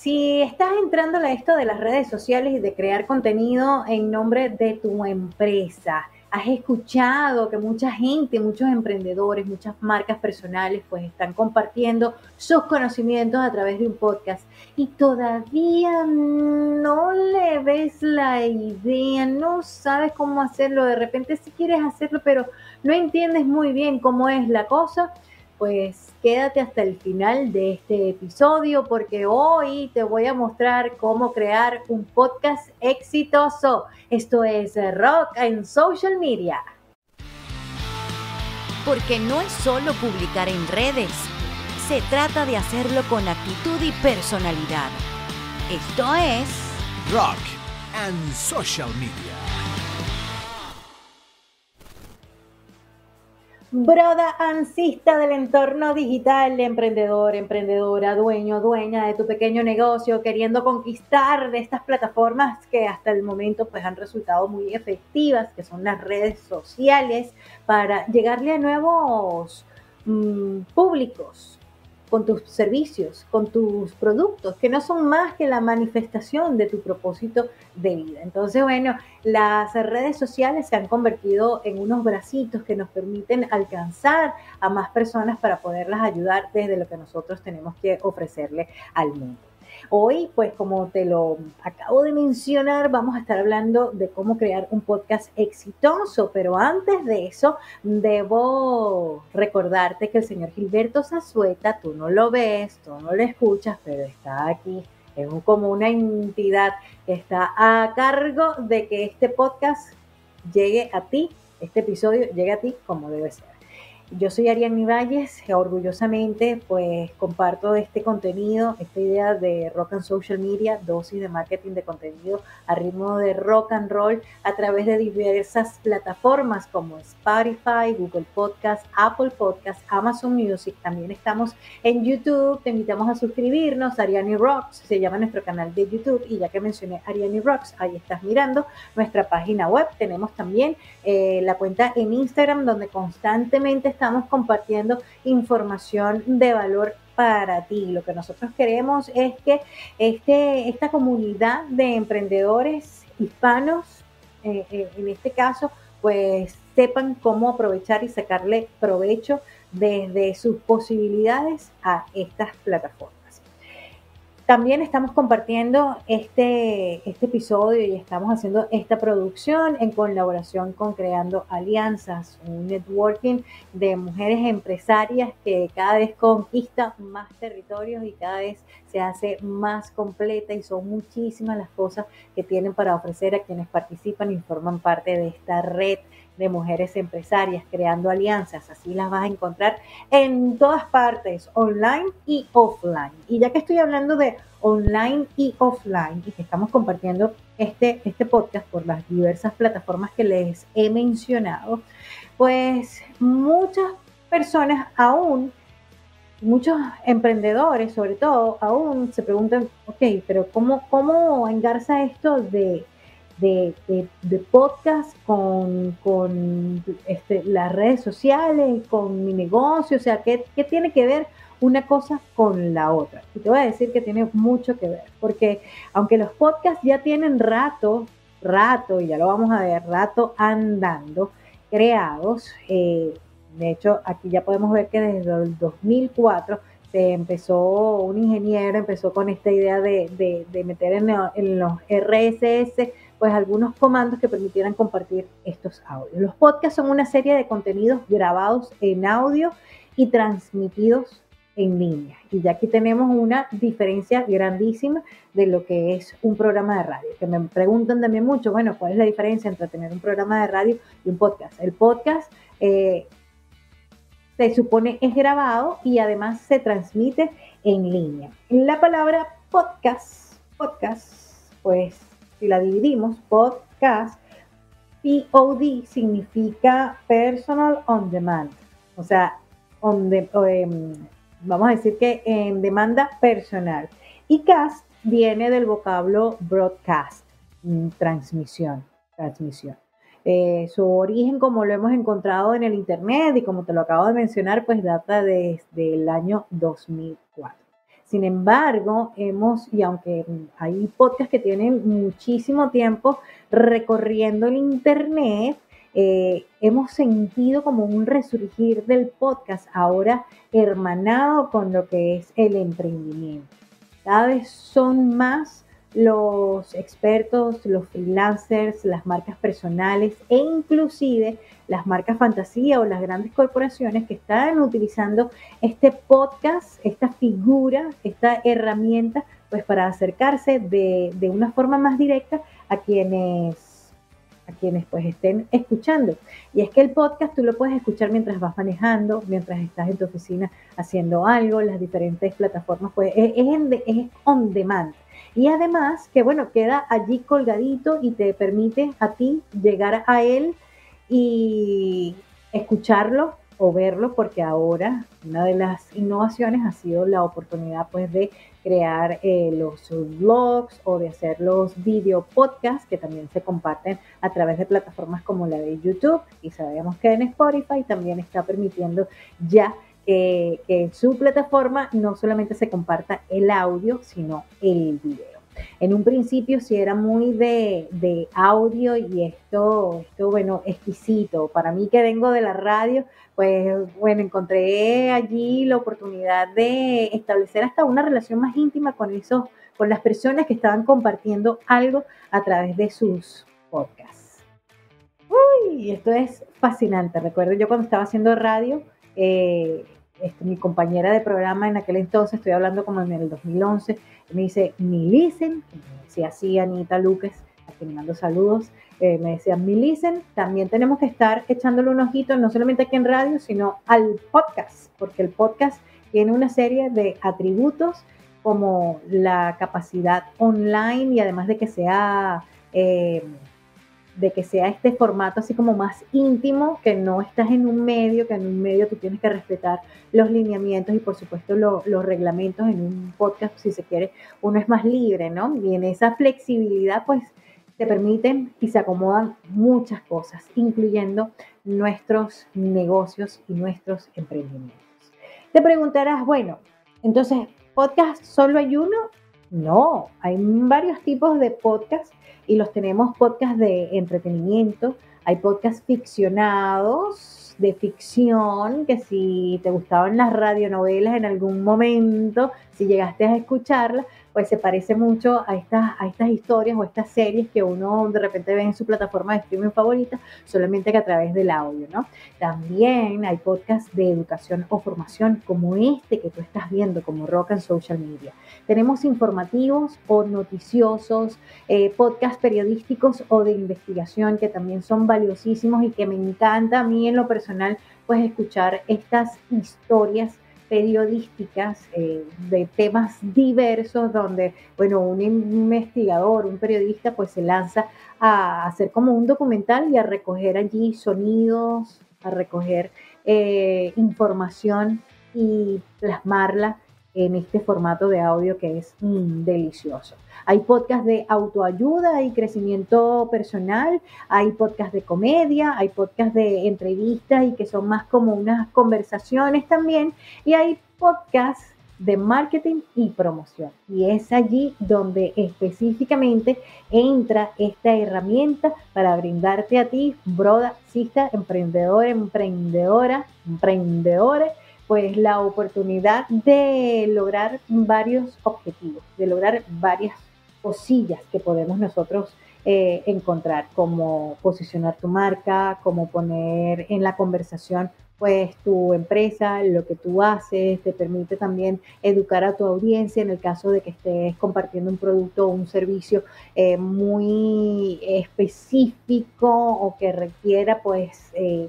Si estás entrando a esto de las redes sociales y de crear contenido en nombre de tu empresa, has escuchado que mucha gente, muchos emprendedores, muchas marcas personales pues están compartiendo sus conocimientos a través de un podcast y todavía no le ves la idea, no sabes cómo hacerlo, de repente si quieres hacerlo pero no entiendes muy bien cómo es la cosa, pues quédate hasta el final de este episodio porque hoy te voy a mostrar cómo crear un podcast exitoso. Esto es Rock en Social Media. Porque no es solo publicar en redes, se trata de hacerlo con actitud y personalidad. Esto es Rock and Social Media. Broda ansista del entorno digital, emprendedor, emprendedora, dueño, dueña de tu pequeño negocio, queriendo conquistar de estas plataformas que hasta el momento pues han resultado muy efectivas, que son las redes sociales, para llegarle a nuevos mm, públicos, con tus servicios, con tus productos, que no son más que la manifestación de tu propósito de vida. Entonces, bueno, las redes sociales se han convertido en unos bracitos que nos permiten alcanzar a más personas para poderlas ayudar desde lo que nosotros tenemos que ofrecerle al mundo. Hoy, pues como te lo acabo de mencionar, vamos a estar hablando de cómo crear un podcast exitoso, pero antes de eso, debo recordarte que el señor Gilberto Zazueta, tú no lo ves, tú no lo escuchas, pero está aquí. Es como una entidad que está a cargo de que este podcast llegue a ti, este episodio llegue a ti como debe ser. Yo soy Ariane Valles, orgullosamente pues comparto este contenido, esta idea de rock and social media, dosis de marketing de contenido a ritmo de rock and roll a través de diversas plataformas como Spotify, Google Podcast, Apple Podcast, Amazon Music. También estamos en YouTube, te invitamos a suscribirnos, Ariane Rocks, se llama nuestro canal de YouTube y ya que mencioné Ariane Rocks, ahí estás mirando nuestra página web. Tenemos también eh, la cuenta en Instagram donde constantemente estamos compartiendo información de valor para ti. Lo que nosotros queremos es que este, esta comunidad de emprendedores hispanos, eh, eh, en este caso, pues sepan cómo aprovechar y sacarle provecho desde sus posibilidades a estas plataformas. También estamos compartiendo este, este episodio y estamos haciendo esta producción en colaboración con Creando Alianzas, un networking de mujeres empresarias que cada vez conquista más territorios y cada vez se hace más completa y son muchísimas las cosas que tienen para ofrecer a quienes participan y forman parte de esta red de mujeres empresarias creando alianzas. Así las vas a encontrar en todas partes, online y offline. Y ya que estoy hablando de online y offline y que estamos compartiendo este, este podcast por las diversas plataformas que les he mencionado, pues muchas personas aún, muchos emprendedores sobre todo, aún se preguntan, ok, pero ¿cómo, cómo engarza esto de de, podcast con, con este, las redes sociales, con mi negocio, o sea, ¿qué, ¿qué, tiene que ver una cosa con la otra? Y te voy a decir que tiene mucho que ver, porque aunque los podcasts ya tienen rato, rato, y ya lo vamos a ver, rato andando, creados, eh, de hecho, aquí ya podemos ver que desde el 2004 se empezó, un ingeniero empezó con esta idea de, de, meter en, los RSS pues algunos comandos que permitieran compartir estos audios. Los podcasts son una serie de contenidos grabados en audio y transmitidos en línea. Y ya aquí tenemos una diferencia grandísima de lo que es un programa de radio. Que me preguntan también mucho, bueno, ¿cuál es la diferencia entre tener un programa de radio y un podcast? El podcast eh, se supone es grabado y además se transmite en línea. La palabra podcast, podcast, pues si la dividimos, podcast, POD significa personal on demand, o sea, em, vamos a decir que en demanda personal. Y cast viene del vocablo broadcast, mm, transmisión, transmisión. Eh, su origen, como lo hemos encontrado en el Internet y como te lo acabo de mencionar, pues data desde el año 2004. Sin embargo, hemos, y aunque hay podcasts que tienen muchísimo tiempo recorriendo el Internet, eh, hemos sentido como un resurgir del podcast ahora hermanado con lo que es el emprendimiento. Cada vez son más los expertos, los freelancers, las marcas personales e inclusive las marcas fantasía o las grandes corporaciones que están utilizando este podcast, esta figura, esta herramienta, pues para acercarse de, de una forma más directa a quienes a quienes pues estén escuchando. Y es que el podcast tú lo puedes escuchar mientras vas manejando, mientras estás en tu oficina haciendo algo, las diferentes plataformas, pues es, es on demand. Y además que, bueno, queda allí colgadito y te permite a ti llegar a él y escucharlo o verlo, porque ahora una de las innovaciones ha sido la oportunidad pues de crear eh, los blogs o de hacer los video podcasts que también se comparten a través de plataformas como la de YouTube. Y sabemos que en Spotify también está permitiendo ya que, en su plataforma no solamente se comparta el audio, sino el video. En un principio sí era muy de, audio y esto, esto, bueno, exquisito. Para mí que vengo de la radio, pues bueno, encontré allí la oportunidad de establecer hasta una relación más íntima con esos, con las personas que estaban compartiendo algo a través de sus podcasts. Uy, esto es fascinante. Recuerdo yo cuando estaba haciendo radio, eh, este, mi compañera de programa en aquel entonces, estoy hablando como en el 2011, me dice, Milicen, me decía así Anita Luques, a quien mando saludos, eh, me decía, Milicen, también tenemos que estar echándole un ojito, no solamente aquí en radio, sino al podcast, porque el podcast tiene una serie de atributos como la capacidad online y además de que sea... Eh, de que sea este formato así como más íntimo, que no estás en un medio, que en un medio tú tienes que respetar los lineamientos y por supuesto los reglamentos en un podcast, si se quiere, uno es más libre, ¿no? Y en esa flexibilidad pues te permiten y se acomodan muchas cosas, incluyendo nuestros negocios y nuestros emprendimientos. Te preguntarás, bueno, entonces, ¿podcast solo hay uno? No, hay varios tipos de podcasts y los tenemos podcasts de entretenimiento, hay podcasts ficcionados, de ficción, que si te gustaban las radionovelas en algún momento, si llegaste a escucharlas, pues se parece mucho a estas, a estas historias o estas series que uno de repente ve en su plataforma de streaming favorita, solamente que a través del audio, ¿no? También hay podcasts de educación o formación como este que tú estás viendo, como Rock and Social Media. Tenemos informativos o noticiosos, eh, podcasts periodísticos o de investigación que también son valiosísimos y que me encanta a mí en lo personal, pues escuchar estas historias periodísticas eh, de temas diversos donde, bueno, un investigador, un periodista, pues se lanza a hacer como un documental y a recoger allí sonidos, a recoger eh, información y plasmarla en este formato de audio que es mm, delicioso. Hay podcasts de autoayuda y crecimiento personal, hay podcasts de comedia, hay podcasts de entrevistas y que son más como unas conversaciones también, y hay podcasts de marketing y promoción. Y es allí donde específicamente entra esta herramienta para brindarte a ti, broda, cista, emprendedor, emprendedora, emprendedores, pues la oportunidad de lograr varios objetivos, de lograr varias cosillas que podemos nosotros eh, encontrar, como posicionar tu marca, como poner en la conversación pues tu empresa, lo que tú haces, te permite también educar a tu audiencia en el caso de que estés compartiendo un producto o un servicio eh, muy específico o que requiera pues eh,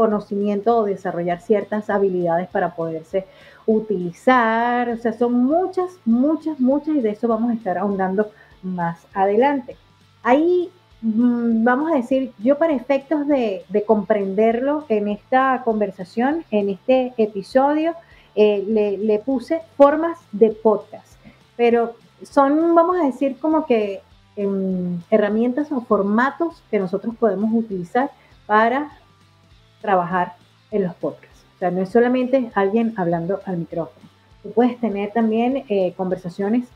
conocimiento o desarrollar ciertas habilidades para poderse utilizar. O sea, son muchas, muchas, muchas y de eso vamos a estar ahondando más adelante. Ahí mm, vamos a decir, yo para efectos de, comprenderlo en esta conversación, en este episodio, eh, le, puse formas de podcast, pero son, vamos a decir, como que em, herramientas o formatos que nosotros podemos utilizar para trabajar en los podcasts. O sea, no es solamente alguien hablando al micrófono. Tú puedes tener también eh, conversaciones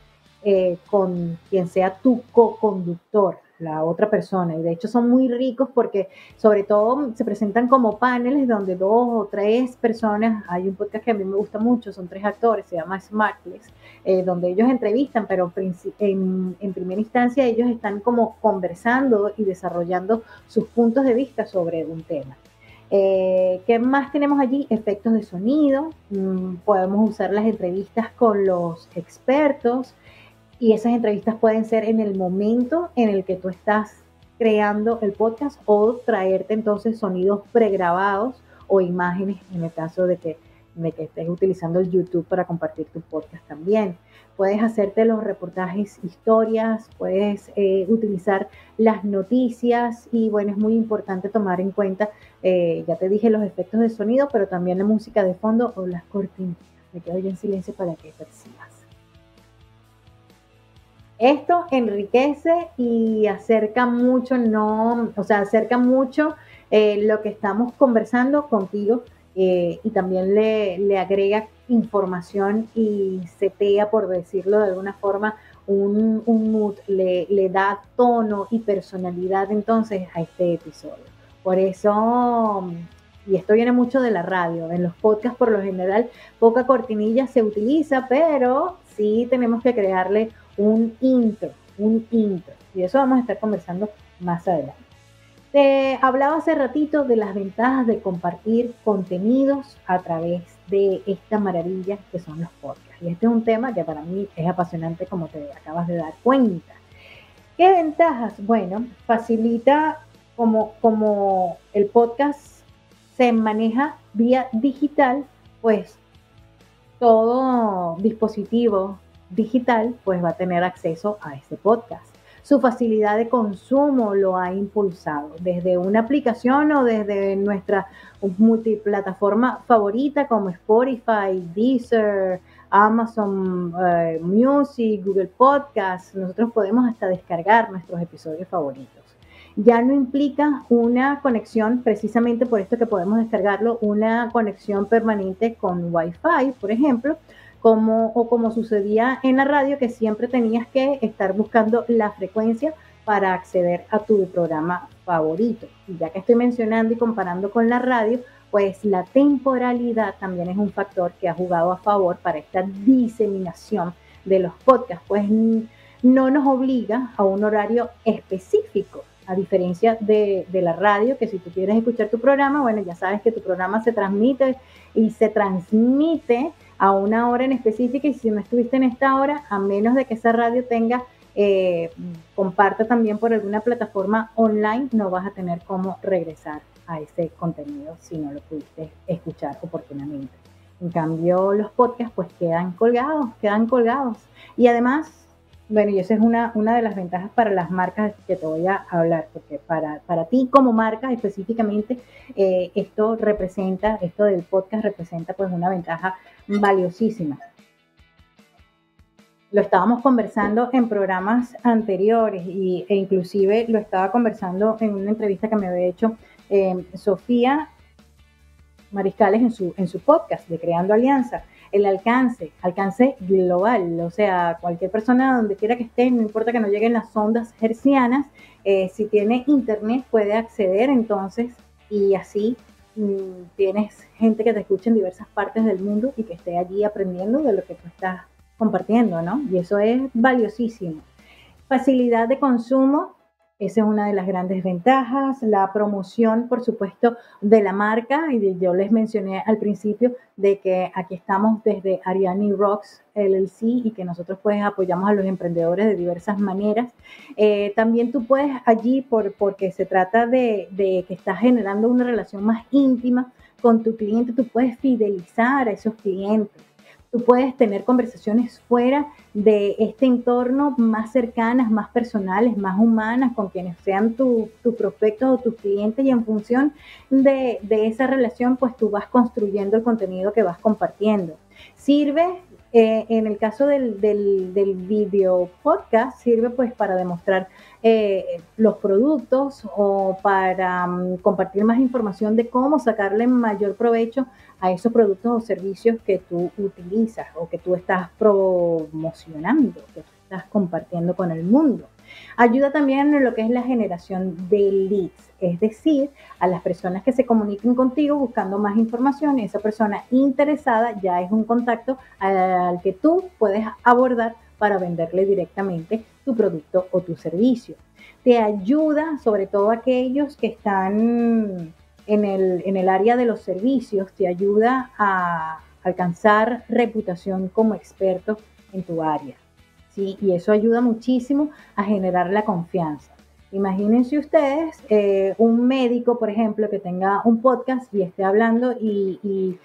eh, con quien sea tu co-conductor, la otra persona. Y de hecho son muy ricos porque sobre todo se presentan como paneles donde dos o tres personas, hay un podcast que a mí me gusta mucho, son tres actores, se llama Smartless, eh, donde ellos entrevistan, pero en, en primera instancia ellos están como conversando y desarrollando sus puntos de vista sobre un tema. Eh, ¿Qué más tenemos allí? Efectos de sonido. Mm, podemos usar las entrevistas con los expertos y esas entrevistas pueden ser en el momento en el que tú estás creando el podcast o traerte entonces sonidos pregrabados o imágenes en el caso de que, de que estés utilizando el YouTube para compartir tu podcast también. Puedes hacerte los reportajes, historias, puedes eh, utilizar las noticias y bueno, es muy importante tomar en cuenta, eh, ya te dije los efectos de sonido, pero también la música de fondo o las cortinas. Me quedo ya en silencio para que percibas. Esto enriquece y acerca mucho, no, o sea, acerca mucho eh, lo que estamos conversando contigo eh, y también le, le, agrega información y setea, por decirlo de alguna forma, un, un mood, le, le, da tono y personalidad entonces a este episodio. Por eso, y esto viene mucho de la radio, en los podcasts por lo general poca cortinilla se utiliza, pero sí tenemos que crearle un intro, un intro. Y eso vamos a estar conversando más adelante. Te hablaba hace ratito de las ventajas de compartir contenidos a través de esta maravilla que son los podcasts. Y este es un tema que para mí es apasionante como te acabas de dar cuenta. ¿Qué ventajas? Bueno, facilita como, como el podcast se maneja vía digital, pues todo dispositivo digital, pues va a tener acceso a este podcast. Su facilidad de consumo lo ha impulsado desde una aplicación o desde nuestra multiplataforma favorita como Spotify, Deezer, Amazon eh, Music, Google Podcast. Nosotros podemos hasta descargar nuestros episodios favoritos. Ya no implica una conexión, precisamente por esto que podemos descargarlo, una conexión permanente con Wi-Fi, por ejemplo, como, o como sucedía en la radio, que siempre tenías que estar buscando la frecuencia para acceder a tu programa favorito. Y ya que estoy mencionando y comparando con la radio, pues la temporalidad también es un factor que ha jugado a favor para esta diseminación de los podcasts, pues no nos obliga a un horario específico, a diferencia de, de, la radio, que si tú quieres escuchar tu programa, bueno, ya sabes que tu programa se transmite y se transmite a una hora en específica y si no estuviste en esta hora, a menos de que esa radio tenga, eh, comparta también por alguna plataforma online, no vas a tener cómo regresar a ese contenido si no lo pudiste escuchar oportunamente. En cambio, los podcasts pues quedan colgados, quedan colgados. Y además bueno, y esa es una, una de las ventajas para las marcas que te voy a hablar, porque para, para ti como marca específicamente, eh, esto representa, esto del podcast representa pues una ventaja valiosísima. Lo estábamos conversando en programas anteriores y, e inclusive lo estaba conversando en una entrevista que me había hecho eh, Sofía Mariscales en su, en su podcast de Creando Alianza el alcance, alcance global, o sea, cualquier persona donde quiera que esté, no importa que no lleguen las ondas hercianas, eh, si tiene internet puede acceder entonces y así mm, tienes gente que te escucha en diversas partes del mundo y que esté allí aprendiendo de lo que tú estás compartiendo, ¿no? Y eso es valiosísimo. Facilidad de consumo, esa es una de las grandes ventajas. La promoción, por supuesto, de la marca. Y yo les mencioné al principio de que aquí estamos desde Ariani Rocks LLC y que nosotros pues apoyamos a los emprendedores de diversas maneras. Eh, también tú puedes allí, por, porque se trata de, de que estás generando una relación más íntima con tu cliente, tú puedes fidelizar a esos clientes tú puedes tener conversaciones fuera de este entorno más cercanas, más personales, más humanas, con quienes sean tus prospectos o tus clientes y en función de, esa relación, pues tú vas construyendo el contenido que vas compartiendo. Sirve eh, en el caso del, del, del, video podcast, sirve pues para demostrar eh, los productos o para mm, compartir más información de cómo sacarle mayor provecho a esos productos o servicios que tú utilizas o que tú estás promocionando, que tú estás compartiendo con el mundo. Ayuda también en lo que es la generación de leads, es decir, a las personas que se comuniquen contigo buscando más información, esa persona interesada ya es un contacto al que tú puedes abordar para venderle directamente tu producto o tu servicio. Te ayuda, sobre todo aquellos que están en el, en el área de los servicios, te ayuda a alcanzar reputación como experto en tu área. Y eso ayuda muchísimo a generar la confianza. Imagínense ustedes eh, un médico, por ejemplo, que tenga un podcast y esté hablando y,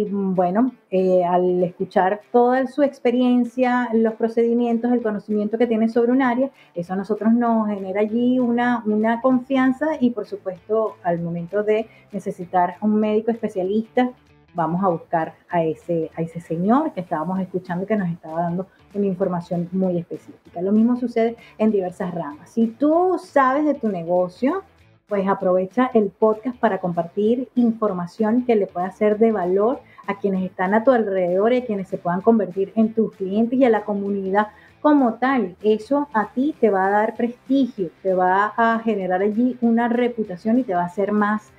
bueno, eh, al escuchar toda su experiencia, los procedimientos, el conocimiento que tiene sobre un área, eso a nosotros nos genera allí una, una confianza y por supuesto al momento de necesitar un médico especialista, vamos a buscar a ese, a ese señor que estábamos escuchando que nos estaba dando una información muy específica. Lo mismo sucede en diversas ramas. Si tú sabes de tu negocio, pues aprovecha el podcast para compartir información que le pueda ser de valor a quienes están a tu alrededor y a quienes se puedan convertir en tus clientes y a la comunidad como tal. Eso a ti te va a dar prestigio, te va a generar allí una reputación y te va a hacer más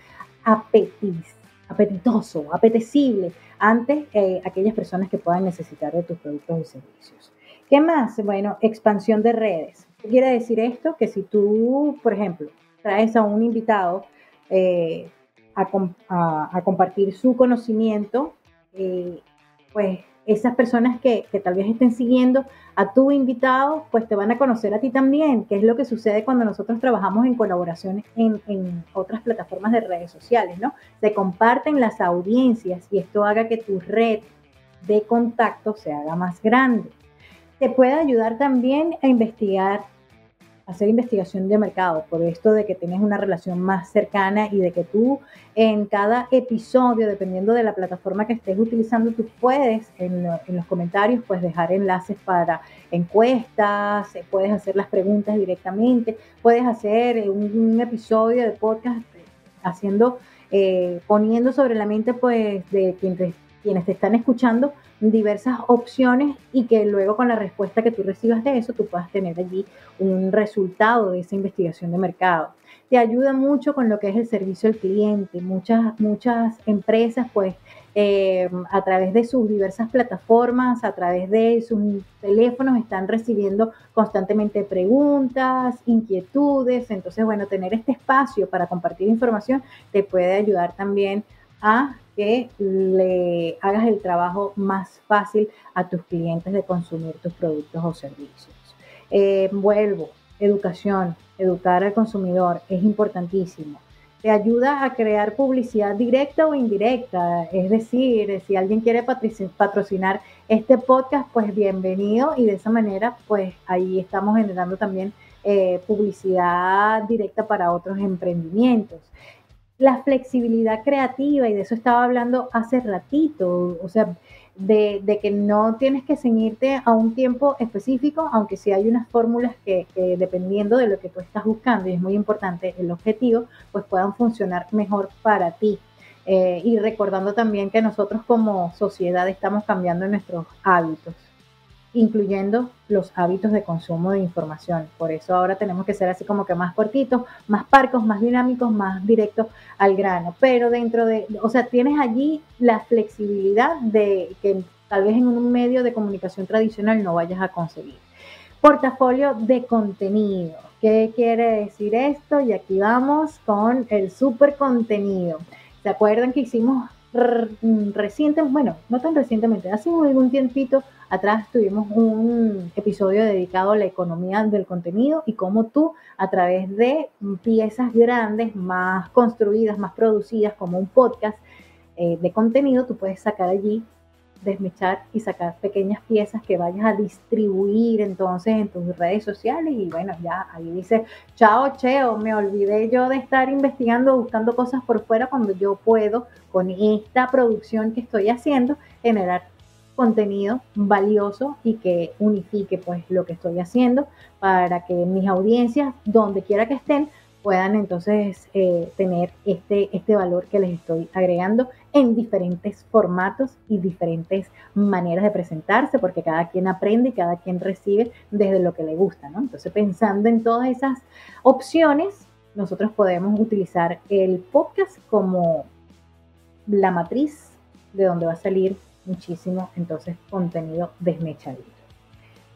apetitoso, apetecible ante eh, aquellas personas que puedan necesitar de tus productos y servicios. ¿Qué más? Bueno, expansión de redes. ¿Qué quiere decir esto? Que si tú, por ejemplo, traes a un invitado eh, a, compartir su conocimiento, eh, pues esas personas que, tal vez estén siguiendo a tu invitado, pues te van a conocer a ti también, que es lo que sucede cuando nosotros trabajamos en colaboraciones en, en, otras plataformas de redes sociales, ¿no? Se comparten las audiencias y esto haga que tu red de contacto se haga más grande. Te puede ayudar también a investigar hacer investigación de mercado, por esto de que tienes una relación más cercana y de que tú en cada episodio, dependiendo de la plataforma que estés utilizando, tú puedes en, los comentarios pues dejar enlaces para encuestas, eh, puedes hacer las preguntas directamente, puedes hacer un, episodio de podcast eh, haciendo, eh, poniendo sobre la mente pues de quienes, quienes te están escuchando diversas opciones y que luego con la respuesta que tú recibas de eso, tú puedas tener allí un resultado de esa investigación de mercado. Te ayuda mucho con lo que es el servicio al cliente. Muchas, muchas empresas, pues, eh, a través de sus diversas plataformas, a través de sus teléfonos, están recibiendo constantemente preguntas, inquietudes. Entonces, bueno, tener este espacio para compartir información te puede ayudar también a que le hagas el trabajo más fácil a tus clientes de consumir tus productos o servicios. Eh, vuelvo, educación, educar al consumidor es importantísimo. Te ayuda a crear publicidad directa o indirecta, es decir, si alguien quiere patrocinar este podcast, pues bienvenido y de esa manera, pues ahí estamos generando también eh, publicidad directa para otros emprendimientos la flexibilidad creativa, y de eso estaba hablando hace ratito, o sea, de, que no tienes que ceñirte a un tiempo específico, aunque sí hay unas fórmulas que, dependiendo de lo que tú estás buscando, y es muy importante el objetivo, pues puedan funcionar mejor para ti. Eh, y recordando también que nosotros como sociedad estamos cambiando nuestros hábitos incluyendo los hábitos de consumo de información. Por eso ahora tenemos que ser así como que más cortitos, más parcos, más dinámicos, más directos al grano. Pero dentro de, o sea, tienes allí la flexibilidad de que tal vez en un medio de comunicación tradicional no vayas a conseguir. Portafolio de contenido. ¿Qué quiere decir esto? Y aquí vamos con el super contenido. ¿Se acuerdan que hicimos recientemente, bueno, no tan recientemente, hace algún tiempito atrás tuvimos un episodio dedicado a la economía del contenido y cómo tú a través de piezas grandes, más construidas, más producidas como un podcast eh, de contenido, tú puedes sacar allí desmechar y sacar pequeñas piezas que vayas a distribuir entonces en tus redes sociales y bueno, ya ahí dice, chao Cheo, me olvidé yo de estar investigando, buscando cosas por fuera cuando yo puedo con esta producción que estoy haciendo generar contenido valioso y que unifique pues lo que estoy haciendo para que mis audiencias, donde quiera que estén, puedan entonces eh, tener este, este valor que les estoy agregando en diferentes formatos y diferentes maneras de presentarse, porque cada quien aprende y cada quien recibe desde lo que le gusta, ¿no? Entonces, pensando en todas esas opciones, nosotros podemos utilizar el podcast como la matriz de donde va a salir muchísimo entonces contenido desmechadito.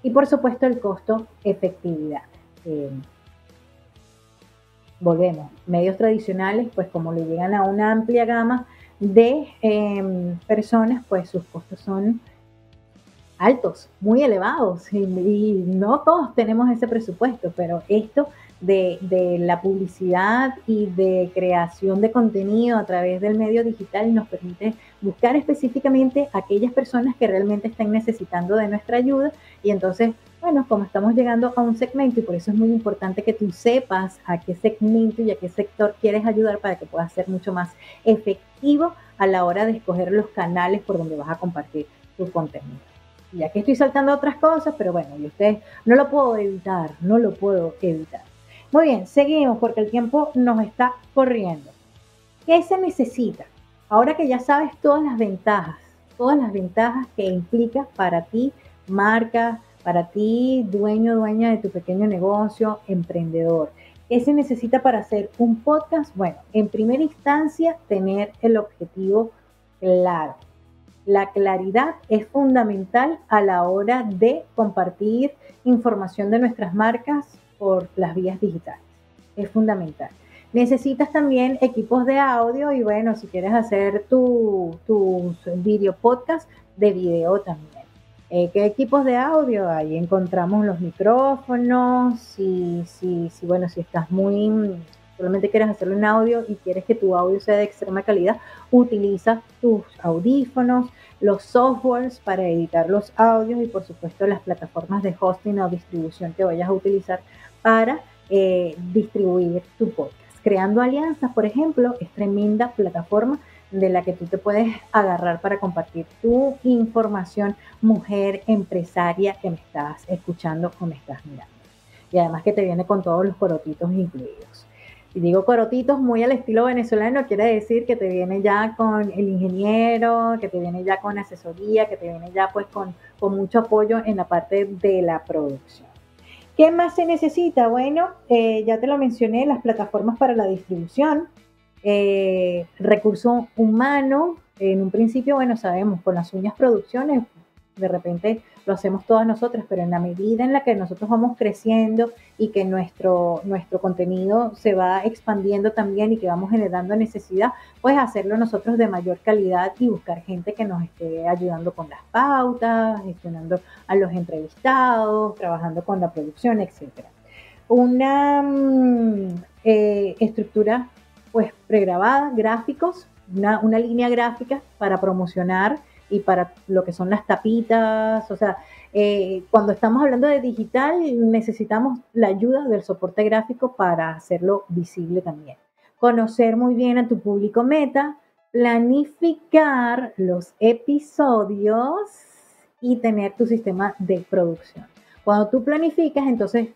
Y por supuesto el costo efectividad. Eh, volvemos, medios tradicionales, pues como le llegan a una amplia gama de em, personas, pues sus costos son altos, muy elevados y, no todos tenemos ese presupuesto, pero esto de, de, la publicidad y de creación de contenido a través del medio digital nos permite buscar específicamente aquellas personas que realmente están necesitando de nuestra ayuda y entonces bueno, como estamos llegando a un segmento y por eso es muy importante que tú sepas a qué segmento y a qué sector quieres ayudar para que puedas ser mucho más efectivo a la hora de escoger los canales por donde vas a compartir tu contenido. Y aquí estoy saltando otras cosas, pero bueno, y ustedes no lo puedo evitar, no lo puedo evitar. Muy bien, seguimos porque el tiempo nos está corriendo. ¿Qué se necesita? Ahora que ya sabes todas las ventajas, todas las ventajas que implica para ti, marca, para ti, dueño, dueña de tu pequeño negocio, emprendedor. ¿Qué se necesita para hacer un podcast? Bueno, en primera instancia, tener el objetivo claro. La claridad es fundamental a la hora de compartir información de nuestras marcas por las vías digitales. Es fundamental. Necesitas también equipos de audio y bueno, si quieres hacer tus tu video podcast, de video también. Eh, ¿Qué equipos de audio? Ahí encontramos los micrófonos, si, bueno, si estás muy, solamente quieres hacerlo en audio y quieres que tu audio sea de extrema calidad, utiliza tus audífonos, los softwares para editar los audios y por supuesto las plataformas de hosting o distribución que vayas a utilizar para eh, distribuir tu podcast. Creando alianzas, por ejemplo, es tremenda plataforma de la que tú te puedes agarrar para compartir tu información, mujer empresaria que me estás escuchando o me estás mirando. Y además que te viene con todos los corotitos incluidos. Y digo corotitos muy al estilo venezolano, quiere decir que te viene ya con el ingeniero, que te viene ya con asesoría, que te viene ya pues con, mucho apoyo en la parte de la producción. ¿Qué más se necesita? Bueno, eh, ya te lo mencioné, las plataformas para la distribución, eh, recurso humano, en un principio, bueno, sabemos, con las uñas producciones, de repente lo hacemos todas nosotras, pero en la medida en la que nosotros vamos creciendo y que nuestro, nuestro contenido se va expandiendo también y que vamos generando necesidad, pues hacerlo nosotros de mayor calidad y buscar gente que nos esté ayudando con las pautas, gestionando a los entrevistados, trabajando con la producción, etc. Una mm, eh, estructura pues pregrabada, gráficos, una, una, línea gráfica para promocionar y para lo que son las tapitas, o sea, eh, cuando estamos hablando de digital necesitamos la ayuda del soporte gráfico para hacerlo visible también. Conocer muy bien a tu público meta, planificar los episodios y tener tu sistema de producción. Cuando tú planificas, entonces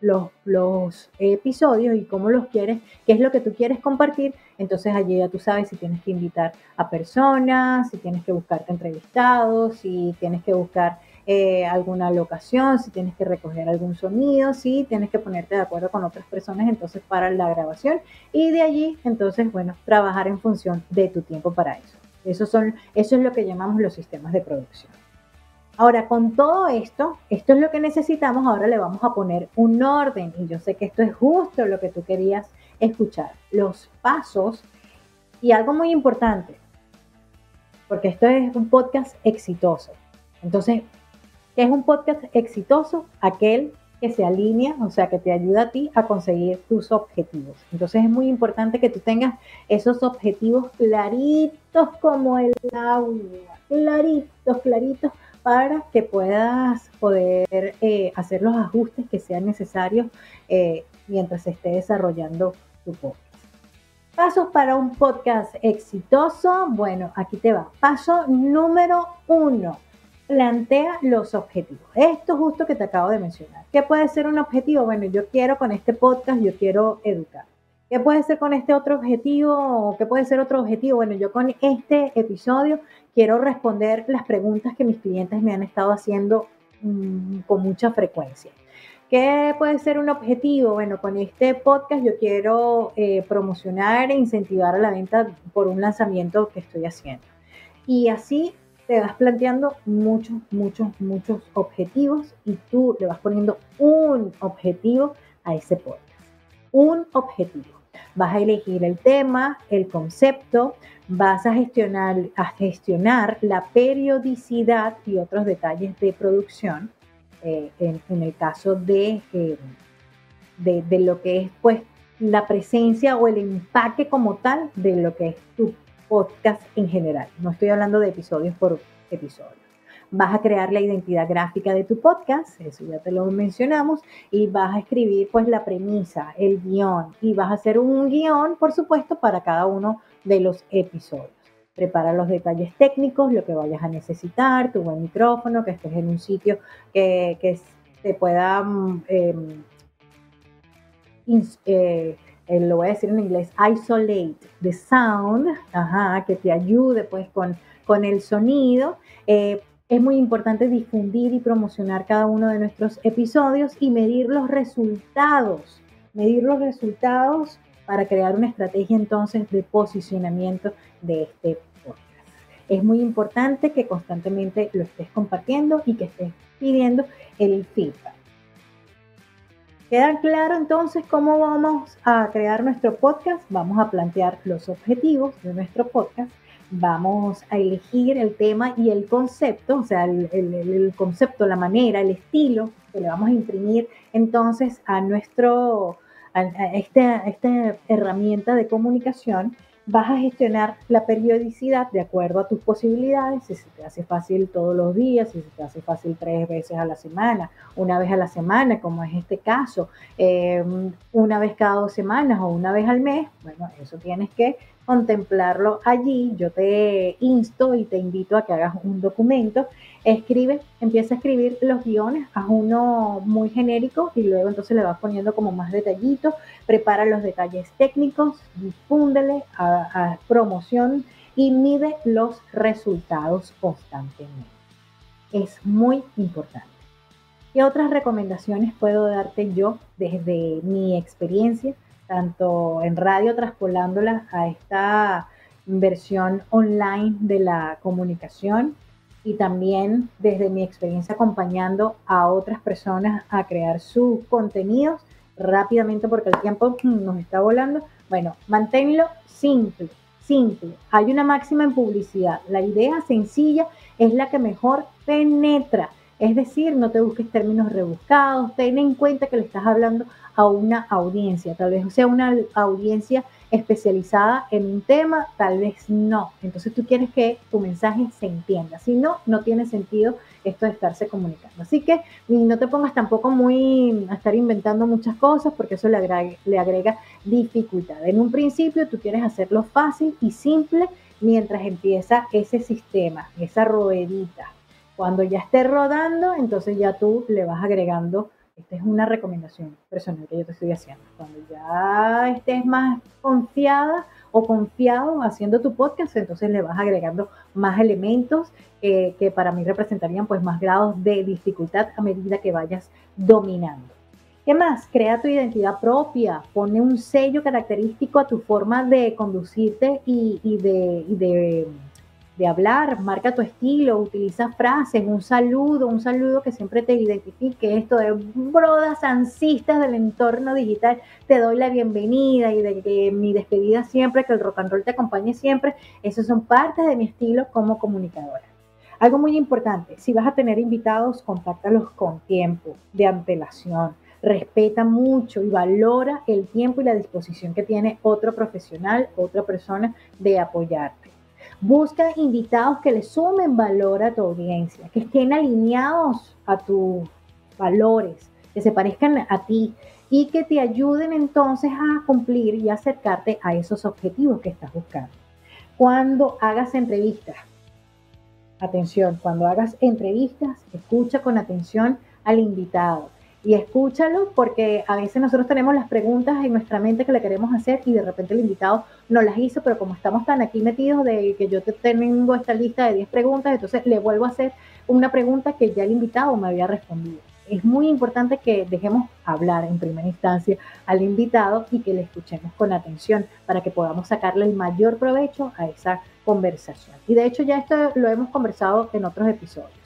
los, episodios y cómo los quieres, qué es lo que tú quieres compartir, entonces allí ya tú sabes si tienes que invitar a personas, si tienes que buscarte entrevistados, si tienes que buscar eh, alguna locación, si tienes que recoger algún sonido, si tienes que ponerte de acuerdo con otras personas entonces para la grabación y de allí entonces, bueno, trabajar en función de tu tiempo para eso. Son, eso es lo que llamamos los sistemas de producción. Ahora, con todo esto, esto es lo que necesitamos, ahora le vamos a poner un orden y yo sé que esto es justo lo que tú querías escuchar, los pasos y algo muy importante, porque esto es un podcast exitoso. Entonces, ¿qué es un podcast exitoso? Aquel que se alinea, o sea, que te ayuda a ti a conseguir tus objetivos. Entonces es muy importante que tú tengas esos objetivos claritos como el agua, claritos, claritos, para que puedas poder eh, hacer los ajustes que sean necesarios eh, mientras esté desarrollando tu podcast. Pasos para un podcast exitoso. Bueno, aquí te va. Paso número uno. plantea los objetivos. Esto justo que te acabo de mencionar. ¿Qué puede ser un objetivo? Bueno, yo quiero con este podcast, yo quiero educar. ¿Qué puede ser con este otro objetivo? ¿Qué puede ser otro objetivo? Bueno, yo con este episodio quiero responder las preguntas que mis clientes me han estado haciendo mm, con mucha frecuencia. ¿Qué puede ser un objetivo? Bueno, con este podcast yo quiero eh, promocionar e incentivar a la venta por un lanzamiento que estoy haciendo. Y así te vas planteando muchos, muchos, muchos objetivos y tú le vas poniendo un objetivo a ese podcast. Un objetivo. Vas a elegir el tema, el concepto, vas a gestionar, a gestionar la periodicidad y otros detalles de producción. Eh, en, el caso de, eh, de, de, lo que es pues la presencia o el empaque como tal de lo que es tu podcast en general. No estoy hablando de episodios por episodio. Vas a crear la identidad gráfica de tu podcast, eso ya te lo mencionamos, y vas a escribir pues la premisa, el guion, y vas a hacer un guion, por supuesto, para cada uno de los episodios. Prepara los detalles técnicos, lo que vayas a necesitar, tu buen micrófono, que estés en un sitio que, que te pueda, mm, em, eh, eh, lo voy a decir en inglés, isolate the sound, ajá, que te ayude pues con, con el sonido. Eh, es muy importante difundir y promocionar cada uno de nuestros episodios y medir los resultados, medir los resultados para crear una estrategia entonces de posicionamiento de este podcast. Es muy importante que constantemente lo estés compartiendo y que estés pidiendo el feedback. ¿Queda claro entonces cómo vamos a crear nuestro podcast? Vamos a plantear los objetivos de nuestro podcast vamos a elegir el tema y el concepto, o sea, el, concepto, la manera, el estilo que le vamos a imprimir entonces a nuestro, a, esta, esta herramienta de comunicación vas a gestionar la periodicidad de acuerdo a tus posibilidades, si se te hace fácil todos los días, si se te hace fácil tres veces a la semana, una vez a la semana, como es este caso, eh, una vez cada dos semanas o una vez al mes, bueno, eso tienes que contemplarlo allí. Yo te insto y te invito a que hagas un documento, escribe, empieza a escribir los guiones, haz uno muy genérico y luego entonces le vas poniendo como más detallitos, prepara los detalles técnicos, difúndele a, a promoción y mide los resultados constantemente. Es muy importante. ¿Qué otras recomendaciones puedo darte yo desde mi experiencia? Tanto en radio, traspolándola a esta versión online de la comunicación y también desde mi experiencia acompañando a otras personas a crear sus contenidos rápidamente porque el tiempo nos está volando. Bueno, manténlo simple, simple. Hay una máxima en publicidad. La idea sencilla es la que mejor penetra. Es decir, no te busques términos rebuscados, ten en cuenta que le estás hablando a una audiencia, tal vez sea una audiencia especializada en un tema, tal vez no. Entonces tú quieres que tu mensaje se entienda. Si no, no tiene sentido esto de estarse comunicando. Así que no te pongas tampoco muy a estar inventando muchas cosas porque eso le agrega, le agrega dificultad. En un principio tú quieres hacerlo fácil y simple mientras empieza ese sistema, esa ruedita. Cuando ya esté rodando, entonces ya tú le vas agregando esta es una recomendación personal que yo te estoy haciendo. Cuando ya estés más confiada o confiado haciendo tu podcast, entonces le vas agregando más elementos que para mí representarían pues más grados de dificultad a medida que vayas dominando. ¿Qué más? Crea tu identidad propia, pone un sello característico a tu forma de conducirte y de de hablar, marca tu estilo, utiliza frases, un saludo, un saludo que siempre te identifique, esto de brodas ansistas del entorno digital, te doy la bienvenida y de mi despedida siempre, que el rock and roll te acompañe siempre, esos son partes de mi estilo como comunicadora. Algo muy importante, si vas a tener invitados, contáctalos con tiempo, de antelación. Respeta mucho y valora el tiempo y la disposición que tiene otro profesional, otra persona de apoyarte. Busca invitados que le sumen valor a tu audiencia, que estén alineados a tus valores, que se parezcan a ti y que te ayuden entonces a cumplir y acercarte a esos objetivos que estás buscando. Cuando hagas entrevistas, atención, cuando hagas entrevistas, escucha con atención al invitado y escúchalo porque a veces nosotros tenemos las preguntas en nuestra mente que le queremos hacer y de repente el invitado no las hizo, pero como estamos tan aquí metidos de que yo te tengo esta lista de 10 preguntas, entonces le vuelvo a hacer una pregunta que ya el invitado me había respondido. Es muy importante que dejemos hablar en primera instancia al invitado y que le escuchemos con atención para que podamos sacarle el mayor provecho a esa conversación. Y de hecho ya esto lo hemos conversado en otros episodios.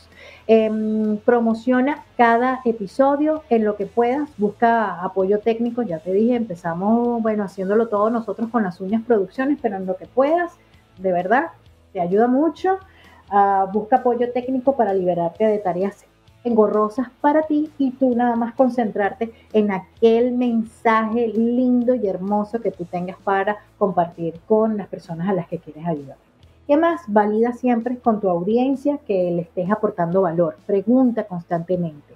Em, promociona cada episodio en lo que puedas, busca apoyo técnico, ya te dije, empezamos, bueno, haciéndolo todo nosotros con las uñas producciones, pero en lo que puedas, de verdad, te ayuda mucho. Ah, busca apoyo técnico para liberarte de tareas engorrosas para ti y tú nada más concentrarte en aquel mensaje lindo y hermoso que tú tengas para compartir con las personas a las que quieres ayudar. ¿Qué más? Valida siempre con tu audiencia que le estés aportando valor. Pregunta constantemente.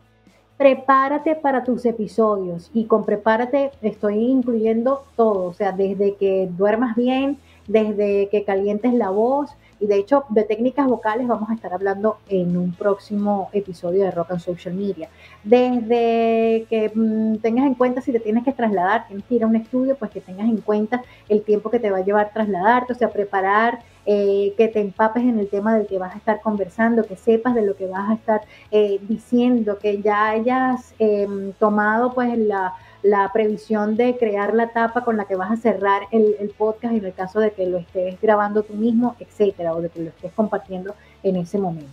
Prepárate para tus episodios y con prepárate estoy incluyendo todo, o sea, desde que duermas bien, desde que calientes la voz, y de hecho, de técnicas vocales vamos a estar hablando en un próximo episodio de Rock and Social Media. Desde que mm, tengas en cuenta si te tienes que trasladar, tienes que ir a un estudio, pues que tengas en cuenta el tiempo que te va a llevar trasladarte, o sea, preparar, eh, que te empapes en el tema del que vas a estar conversando, que sepas de lo que vas a estar eh, diciendo, que ya hayas em, tomado pues la la previsión de crear la tapa con la que vas a cerrar el, podcast en el caso de que lo estés grabando tú mismo, etcétera, o de que lo estés compartiendo en ese momento.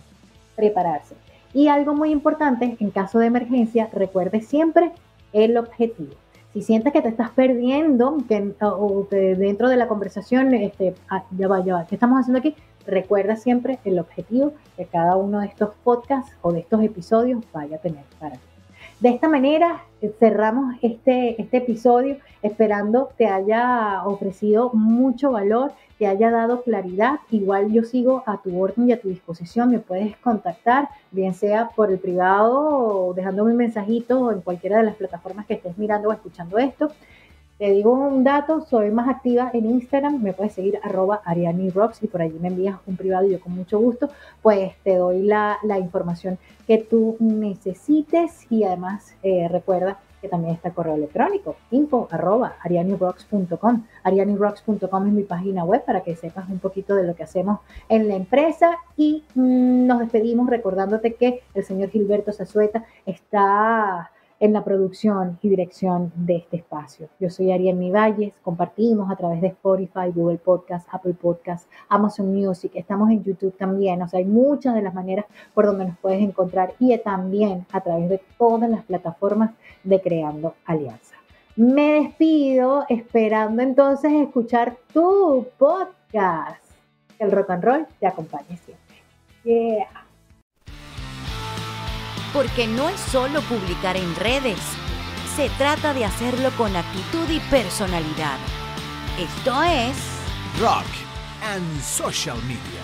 Prepararse. Y algo muy importante, en caso de emergencia, recuerde siempre el objetivo. Si sientes que te estás perdiendo, que, o dentro de la conversación, este, ah, ya va, ya va, ¿qué estamos haciendo aquí? Recuerda siempre el objetivo que cada uno de estos podcasts o de estos episodios vaya a tener para ti. De esta manera eh, cerramos este, este episodio esperando te haya ofrecido mucho valor, te haya dado claridad. Igual yo sigo a tu orden y a tu disposición. Me puedes contactar, bien sea por el privado o dejándome un mensajito en cualquiera de las plataformas que estés mirando o escuchando esto. Te digo un dato, soy más activa en Instagram, me puedes seguir arroba Rocks y por allí me envías un privado y yo con mucho gusto, pues te doy la, información que tú necesites y además eh, recuerda que también está correo electrónico, info arroba arianirocks.com. Arianirocks.com es mi página web para que sepas un poquito de lo que hacemos en la empresa y mm, nos despedimos recordándote que el señor Gilberto Zazueta está en la producción y dirección de este espacio. Yo soy Ariel Valles, compartimos a través de Spotify, Google Podcast, Apple Podcast, Amazon Music, estamos en YouTube también, o sea, hay muchas de las maneras por donde nos puedes encontrar y también a través de todas las plataformas de Creando Alianza. Me despido esperando entonces escuchar tu podcast. El rock and roll te acompañe siempre. Yeah porque no es solo publicar en redes, se trata de hacerlo con actitud y personalidad. Esto es Rock and Social Media.